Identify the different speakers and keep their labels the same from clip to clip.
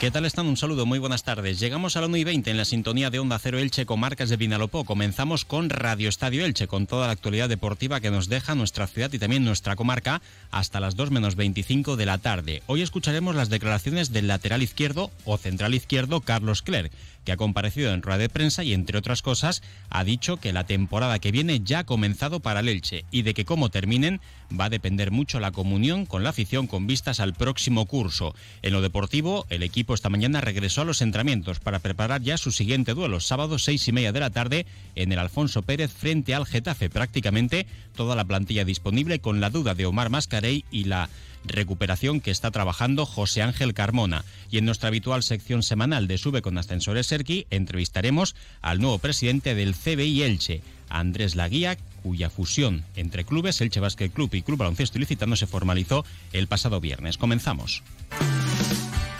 Speaker 1: ¿Qué tal están? Un saludo, muy buenas tardes. Llegamos a la 1 y 20 en la sintonía de Onda Cero Elche con marcas de Vinalopó. Comenzamos con Radio Estadio Elche, con toda la actualidad deportiva que nos deja nuestra ciudad y también nuestra comarca hasta las 2 menos 25 de la tarde. Hoy escucharemos las declaraciones del lateral izquierdo o central izquierdo Carlos Clerc que ha comparecido en rueda de prensa y, entre otras cosas, ha dicho que la temporada que viene ya ha comenzado para el Elche y de que cómo terminen va a depender mucho la comunión con la afición con vistas al próximo curso. En lo deportivo, el equipo esta mañana regresó a los entrenamientos para preparar ya su siguiente duelo, sábado seis y media de la tarde, en el Alfonso Pérez frente al Getafe. Prácticamente toda la plantilla disponible con la duda de Omar Mascarey y la recuperación que está trabajando José Ángel Carmona. Y en nuestra habitual sección semanal de Sube con Ascensores Serki entrevistaremos al nuevo presidente del CBI Elche, Andrés Laguía, cuya fusión entre clubes Elche Basket Club y Club Baloncesto Ilicitano se formalizó el pasado viernes. Comenzamos.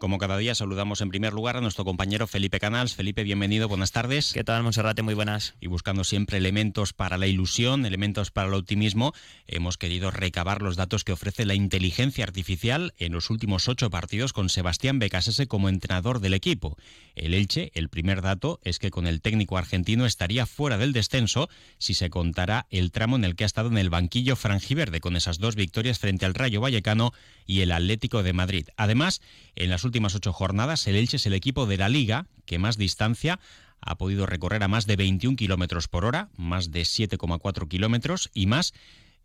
Speaker 1: Como cada día saludamos en primer lugar a nuestro compañero Felipe Canals. Felipe, bienvenido, buenas tardes.
Speaker 2: ¿Qué tal, Monserrate? Muy buenas.
Speaker 1: Y buscando siempre elementos para la ilusión, elementos para el optimismo, hemos querido recabar los datos que ofrece la inteligencia artificial en los últimos ocho partidos con Sebastián Becasese como entrenador del equipo. El Elche, el primer dato es que con el técnico argentino estaría fuera del descenso si se contara el tramo en el que ha estado en el banquillo franjiverde con esas dos victorias frente al Rayo Vallecano y el Atlético de Madrid. Además, en las últimas ocho jornadas, el Elche es el equipo de la liga que más distancia ha podido recorrer a más de 21 kilómetros por hora, más de 7,4 kilómetros y más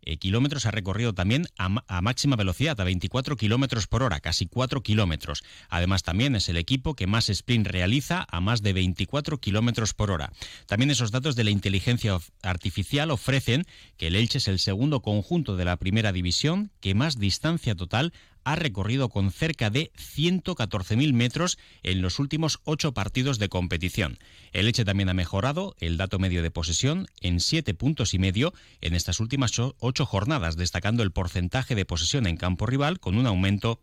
Speaker 1: eh, kilómetros ha recorrido también a, máxima velocidad, a 24 kilómetros por hora, casi 4 kilómetros. Además, también es el equipo que más sprint realiza a más de 24 kilómetros por hora. También esos datos de la inteligencia artificial ofrecen que el Elche es el segundo conjunto de la primera división que más distancia total ha recorrido con cerca de 114.000 metros en los últimos ocho partidos de competición. El Eche también ha mejorado el dato medio de posesión en siete puntos y medio en estas últimas ocho jornadas, destacando el porcentaje de posesión en campo rival con un aumento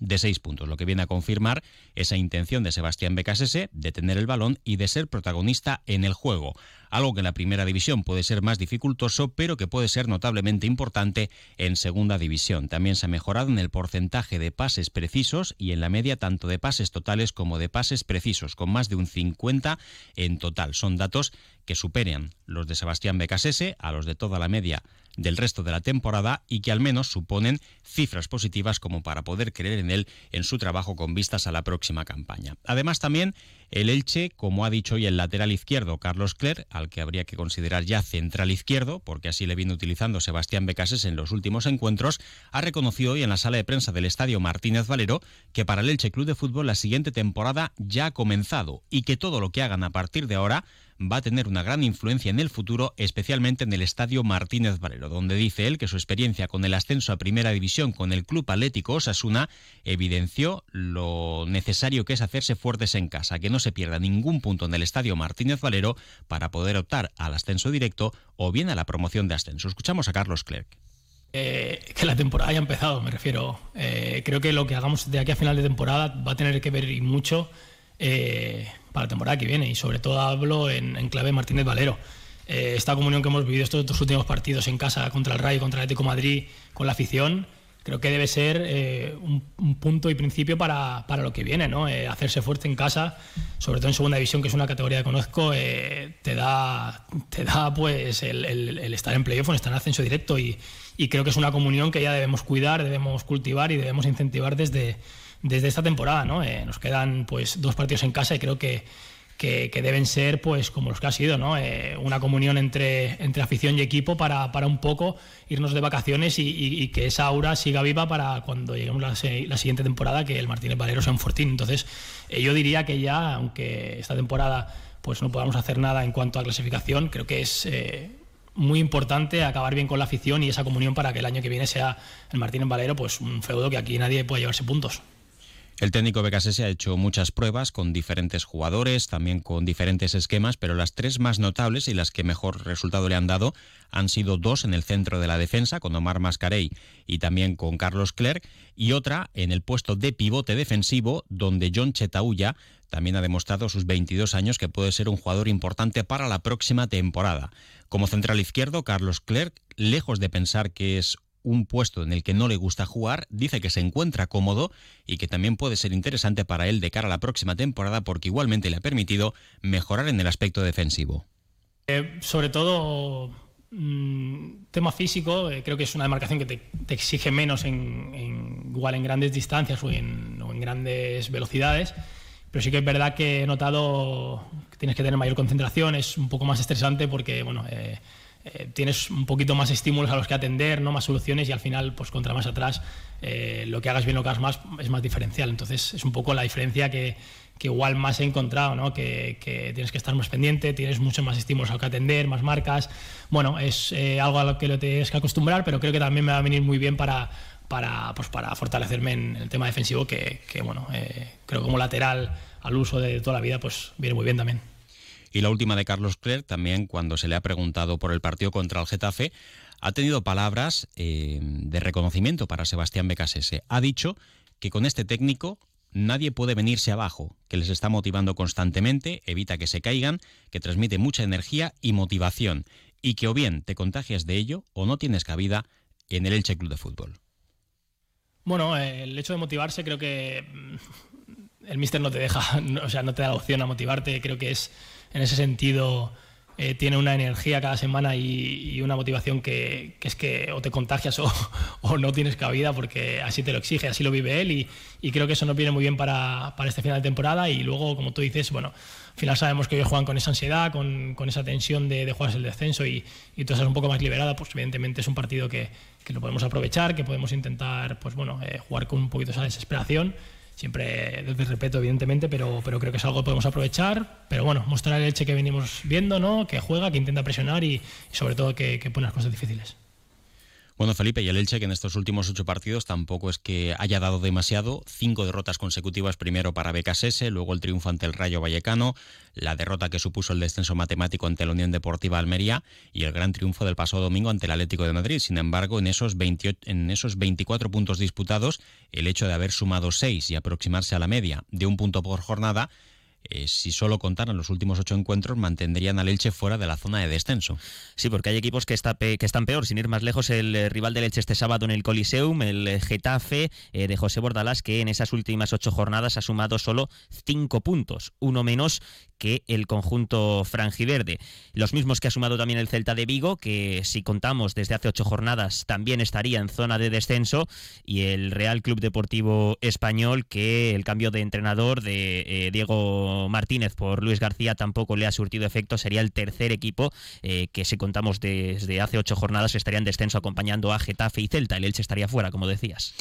Speaker 1: de seis puntos, lo que viene a confirmar esa intención de Sebastián Becasese de tener el balón y de ser protagonista en el juego algo que en la primera división puede ser más dificultoso, pero que puede ser notablemente importante en segunda división. También se ha mejorado en el porcentaje de pases precisos y en la media tanto de pases totales como de pases precisos, con más de un 50 en total. Son datos que superan los de Sebastián Becasese a los de toda la media del resto de la temporada y que al menos suponen cifras positivas como para poder creer en él en su trabajo con vistas a la próxima campaña. Además también el Elche, como ha dicho hoy el lateral izquierdo Carlos Cler, al que habría que considerar ya central izquierdo, porque así le viene utilizando Sebastián Becases en los últimos encuentros, ha reconocido hoy en la sala de prensa del estadio Martínez Valero que para el Elche Club de Fútbol la siguiente temporada ya ha comenzado y que todo lo que hagan a partir de ahora va a tener una gran influencia en el futuro, especialmente en el estadio Martínez Valero, donde dice él que su experiencia con el ascenso a Primera División con el Club Atlético Osasuna evidenció lo necesario que es hacerse fuertes en casa, que no se pierda ningún punto en el estadio Martínez Valero para poder optar al ascenso directo o bien a la promoción de ascenso. Escuchamos a Carlos Clerc.
Speaker 3: Eh, que la temporada haya empezado, me refiero. Eh, creo que lo que hagamos de aquí a final de temporada va a tener que ver y mucho eh, para la temporada que viene y sobre todo hablo en, clave Martínez Valero. Eh, esta comunión que hemos vivido estos dos últimos partidos en casa contra el Rayo, contra el Atlético Madrid, con la afición, creo que debe ser eh, un, punto y principio para, para lo que viene, ¿no? Eh, hacerse fuerte en casa, sobre todo en segunda división, que es una categoría que conozco, te da, te da pues el, el, estar en playoff, estar en ascenso directo y, y creo que es una comunión que ya debemos cuidar, debemos cultivar y debemos incentivar desde, desde esta temporada. ¿no? Eh, nos quedan pues dos partidos en casa y creo que, que, deben ser pues como los que ha sido, ¿no? Eh, una comunión entre, entre afición y equipo para, para un poco irnos de vacaciones y, que esa aura siga viva para cuando lleguemos la, la siguiente temporada que el Martínez Valero sea un fortín. Entonces eh, yo diría que ya, aunque esta temporada pues no podamos hacer nada en cuanto a clasificación, creo que es muy importante acabar bien con la afición y esa comunión para que el año que viene sea el Martín en Valero, pues un feudo que aquí nadie puede llevarse puntos.
Speaker 1: El técnico se ha hecho muchas pruebas con diferentes jugadores, también con diferentes esquemas, pero las tres más notables y las que mejor resultado le han dado han sido dos en el centro de la defensa, con Omar Mascarey y también con Carlos Clerc, y otra en el puesto de pivote defensivo, donde John Chetauya también ha demostrado sus 22 años que puede ser un jugador importante para la próxima temporada. Como central izquierdo, Carlos Clerc, lejos de pensar que es un puesto en el que no le gusta jugar, dice que se encuentra cómodo y que también puede ser interesante para él de cara a la próxima temporada porque igualmente le ha permitido mejorar en el aspecto defensivo.
Speaker 3: Eh, sobre todo, mm, tema físico, eh, creo que es una demarcación que te, exige menos en, igual en grandes distancias o en, grandes velocidades. Pero sí que es verdad que he notado que tienes que tener mayor concentración, es un poco más estresante porque, bueno, eh, eh, tienes un poquito más estímulos a los que atender, no más soluciones y al final, pues contra más atrás, eh, lo que hagas bien o que hagas más es más diferencial. Entonces es un poco la diferencia que, que igual más he encontrado, ¿no? Que, tienes que estar más pendiente, tienes muchos más estímulos a los que atender, más marcas. Bueno, es eh, algo a lo que lo tienes que acostumbrar, pero creo que también me va a venir muy bien para, para, pues para fortalecerme en el tema defensivo, que, que bueno, creo que como lateral al uso de toda la vida, pues viene muy bien también.
Speaker 1: Y la última de Carlos Clerc, también cuando se le ha preguntado por el partido contra el Getafe, ha tenido palabras eh, de reconocimiento para Sebastián Becasese. Ha dicho que con este técnico nadie puede venirse abajo, que les está motivando constantemente, evita que se caigan, que transmite mucha energía y motivación, y que o bien te contagias de ello o no tienes cabida en el Elche Club de Fútbol.
Speaker 3: Bueno, eh, el hecho de motivarse creo que mm, el míster no te deja, o sea, no te da la opción a motivarte, creo que es en ese sentido eh, tiene una energía cada semana y, una motivación que, es que o te contagias o, no tienes cabida porque así te lo exige, así lo vive él y, creo que eso nos viene muy bien para, este final de temporada y luego, como tú dices, bueno, al final sabemos que ellos juegan con esa ansiedad, con, esa tensión de, de, jugarse el descenso y, y tú estás un poco más liberada, pues evidentemente es un partido que, lo podemos aprovechar, que podemos intentar pues bueno, eh, jugar con un poquito esa desesperación siempre desde respeto, evidentemente, pero, pero creo que es algo que podemos aprovechar. Pero bueno, mostrar el Elche que venimos viendo, ¿no? que juega, que intenta presionar y, sobre todo que, que pone las cosas difíciles.
Speaker 1: Bueno, Felipe, y el Elche que en estos últimos ocho partidos tampoco es que haya dado demasiado. Cinco derrotas consecutivas, primero para Becasese, luego el triunfo ante el Rayo Vallecano, la derrota que supuso el descenso matemático ante la Unión Deportiva Almería y el gran triunfo del pasado domingo ante el Atlético de Madrid. Sin embargo, en esos, 28, en esos 24 puntos disputados, el hecho de haber sumado seis y aproximarse a la media de un punto por jornada eh, si solo contaran los últimos ocho encuentros, mantendrían al Elche fuera de la zona de descenso.
Speaker 2: Sí, porque hay equipos que, están peor. Sin ir más lejos, el eh, rival del Elche este sábado en el Coliseum, el eh, Getafe de José Bordalás, que en esas últimas ocho jornadas ha sumado solo cinco puntos, uno menos que el conjunto franjiverde. Los mismos que ha sumado también el Celta de Vigo, que si contamos desde hace ocho jornadas también estaría en zona de descenso, y el Real Club Deportivo Español, que el cambio de entrenador de Diego Martínez por Luis García tampoco le ha surtido efecto, sería el tercer equipo eh, que si contamos desde hace ocho jornadas estaría en descenso acompañando a Getafe y Celta. El Elche estaría fuera, como decías.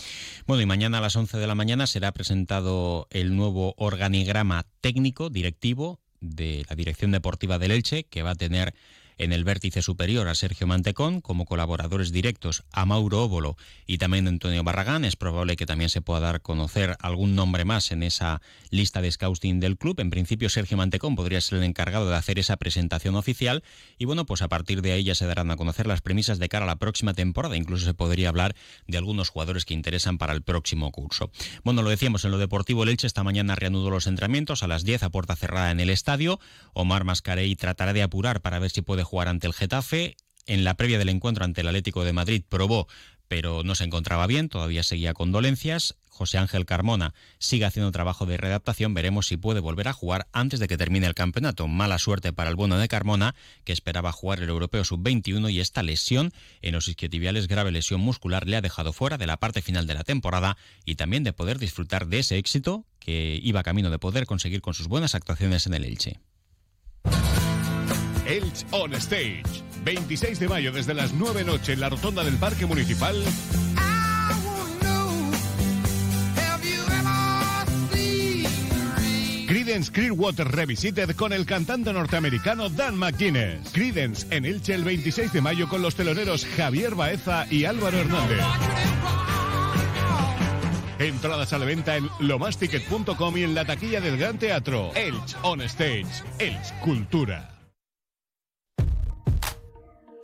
Speaker 1: Bueno, y mañana a las 11 de la mañana será presentado el nuevo organigrama técnico directivo de la Dirección Deportiva del Elche, que va a tener en el vértice superior a Sergio Mantecón, como colaboradores directos a Mauro Óbolo y también a Antonio Barragán. Es probable que también se pueda dar a conocer algún nombre más en esa lista de scouting del club. En principio, Sergio Mantecón podría ser el encargado de hacer esa presentación oficial y bueno, pues a partir de ahí ya se darán a conocer las premisas de cara a la próxima temporada. Incluso se podría hablar de algunos jugadores que interesan para el próximo curso. Bueno, lo decíamos en lo deportivo, Leche esta mañana reanudó los entrenamientos a las 10 a puerta cerrada en el estadio. Omar Mascarey tratará de apurar para ver si puede jugar ante el Getafe. En la previa del encuentro ante el Atlético de Madrid probó, pero no se encontraba bien, todavía seguía con dolencias. José Ángel Carmona sigue haciendo trabajo de readaptación, veremos si puede volver a jugar antes de que termine el campeonato. Mala suerte para el bueno de Carmona, que esperaba jugar el Europeo Sub-21 y esta lesión en los isquiotibiales, grave lesión muscular, le ha dejado fuera de la parte final de la temporada y también de poder disfrutar de ese éxito que iba camino de poder conseguir con sus buenas actuaciones en el Elche.
Speaker 4: Elch on Stage. 26 de mayo desde las 9 noche en la rotonda del Parque Municipal. Creedence Clearwater Revisited con el cantante norteamericano Dan McGuinness. Creedence en Elche el 26 de mayo con los teloneros Javier Baeza y Álvaro Hernández. Entradas a la venta en lomasticket.com y en la taquilla del Gran Teatro. Elche On Stage. Elche Cultura.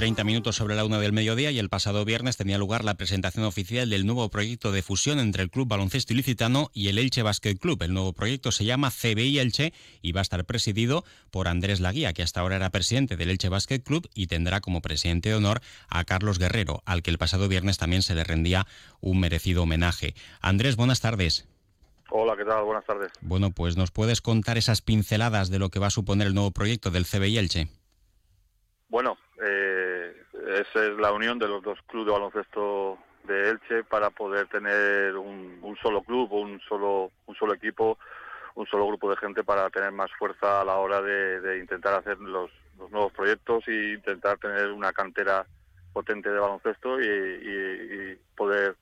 Speaker 1: 30 minutos sobre la una del mediodía y el pasado viernes tenía lugar la presentación oficial del nuevo proyecto de fusión entre el Club Baloncesto Ilicitano y el Elche Basket Club. El nuevo proyecto se llama CBI Elche y va a estar presidido por Andrés Laguía, que hasta ahora era presidente del Elche Basket Club y tendrá como presidente de honor a Carlos Guerrero, al que el pasado viernes también se le rendía un merecido homenaje. Andrés, buenas tardes.
Speaker 5: Hola, ¿qué tal? Buenas tardes.
Speaker 1: Bueno, pues nos puedes contar esas pinceladas de lo que va a suponer el nuevo proyecto del CBI Elche.
Speaker 5: Bueno, eh, esa es la unión de los dos clubes de baloncesto de Elche para poder tener un, solo club, un solo, un solo equipo, un solo grupo de gente para tener más fuerza a la hora de, intentar hacer los, nuevos proyectos e intentar tener una cantera potente de baloncesto y poder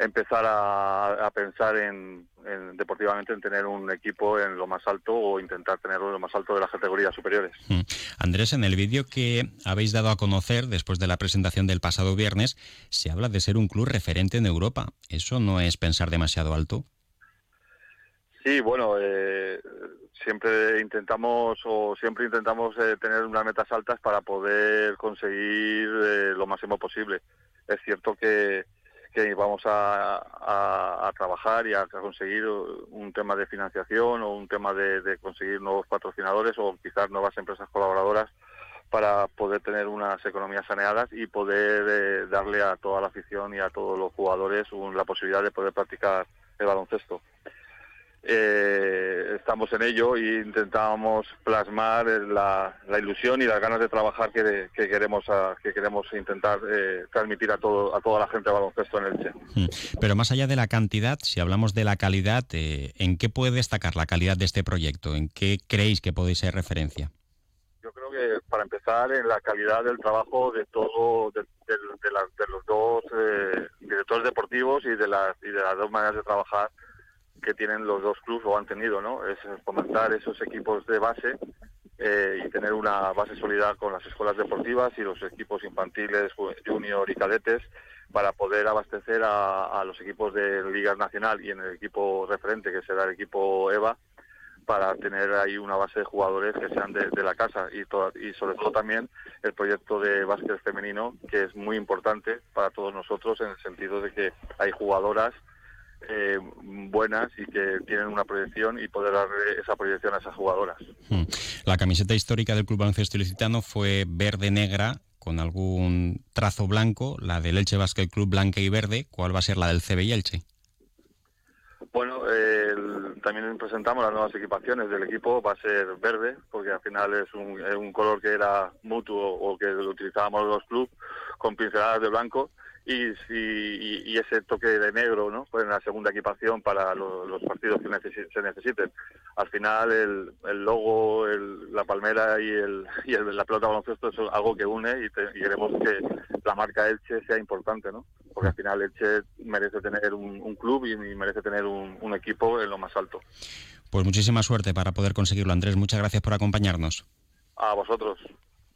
Speaker 5: empezar a, pensar en, deportivamente en tener un equipo en lo más alto o intentar tenerlo en lo más alto de las categorías superiores.
Speaker 1: Mm. Andrés, en el vídeo que habéis dado a conocer después de la presentación del pasado viernes, se habla de ser un club referente en Europa. ¿Eso no es pensar demasiado alto?
Speaker 5: Sí, bueno, eh, siempre intentamos o siempre intentamos eh, tener unas metas altas para poder conseguir eh, lo máximo posible. Es cierto que, que vamos a, trabajar y a, conseguir un tema de financiación o un tema de, conseguir nuevos patrocinadores o quizás nuevas empresas colaboradoras para poder tener unas economías saneadas y poder eh, darle a toda la afición y a todos los jugadores la posibilidad de poder practicar el baloncesto eh, estamos en ello e intentamos plasmar la, ilusión y las ganas de trabajar que, queremos que queremos intentar eh, transmitir a todo a toda la gente de baloncesto en Elche.
Speaker 1: Hmm. Pero más allá de la cantidad, si hablamos de la calidad, eh, ¿en qué puede destacar la calidad de este proyecto? ¿En qué creéis que podéis ser referencia?
Speaker 5: Yo creo que para empezar en la calidad del trabajo de todo de, los dos eh, directores deportivos y de las y de las dos maneras de trabajar que tienen los dos clubes o han tenido, ¿no? Es fomentar esos equipos de base eh, y tener una base sólida con las escuelas deportivas y los equipos infantiles, junior y cadetes para poder abastecer a, los equipos de Liga Nacional y en el equipo referente, que será el equipo EVA, para tener ahí una base de jugadores que sean de, la casa y, y sobre todo también el proyecto de básquet femenino, que es muy importante para todos nosotros en el sentido de que hay jugadoras eh, buenas y que tienen una proyección y poder dar esa proyección a esas jugadoras.
Speaker 1: Hmm. La camiseta histórica del Club Baloncesto Ilicitano fue verde-negra con algún trazo blanco, la del Elche Basket Club blanca y verde. ¿Cuál va a ser la del CB y Elche?
Speaker 5: Bueno, también presentamos las nuevas equipaciones del equipo, va a ser verde, porque al final es un, es un color que era mutuo o que lo utilizábamos los clubes, con pinceladas de blanco y, y, ese toque de negro ¿no? pues en la segunda equipación para los partidos que se necesiten. Al final el, el logo, la palmera y, el, y la pelota baloncesto es algo que une y, queremos que la marca Elche sea importante, ¿no? porque al final Elche merece tener un, club y, merece tener un, un equipo en lo más alto.
Speaker 1: Pues muchísima suerte para poder conseguirlo, Andrés. Muchas gracias por acompañarnos.
Speaker 5: A vosotros.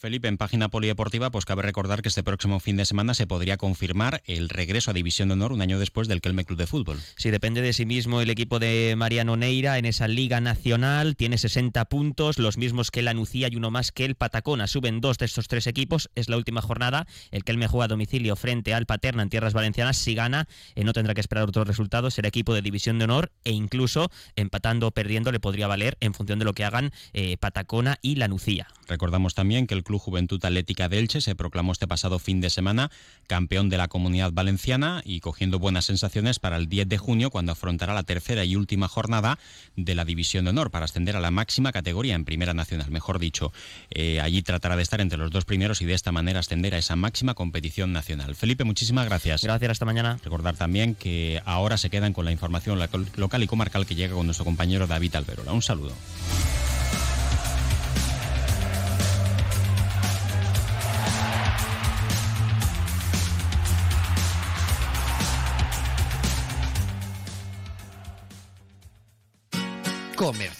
Speaker 1: Felipe, en página polideportiva, pues cabe recordar que este próximo fin de semana se podría confirmar el regreso a División de Honor un año después del Kelme Club de Fútbol.
Speaker 2: Sí, depende de sí mismo el equipo de Mariano Neira en esa Liga Nacional. Tiene 60 puntos, los mismos que la Nucía y uno más que el Patacona. Suben dos de estos tres equipos. Es la última jornada. El Kelme juega a domicilio frente al Paterna en tierras valencianas. Si gana, eh, no tendrá que esperar otros resultados. Será equipo de División de Honor e incluso empatando o perdiendo le podría valer en función de lo que hagan eh, Patacona y la Nucía.
Speaker 1: Recordamos también que el Club Juventud Atlética de Elche se proclamó este pasado fin de semana campeón de la Comunidad Valenciana y cogiendo buenas sensaciones para el 10 de junio cuando afrontará la tercera y última jornada de la División de Honor para ascender a la máxima categoría en Primera Nacional, mejor dicho. Eh, allí tratará de estar entre los dos primeros y de esta manera ascender a esa máxima competición nacional. Felipe, muchísimas gracias.
Speaker 2: Gracias, hasta mañana.
Speaker 1: Recordar también que ahora se quedan con la información local y comarcal que llega con nuestro compañero David Alberola. Un saludo.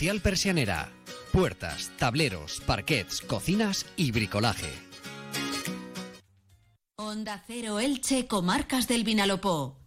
Speaker 6: Persianera. Puertas, tableros, parquets, cocinas y bricolaje.
Speaker 7: Onda Cero Elche, Comarcas del Vinalopó.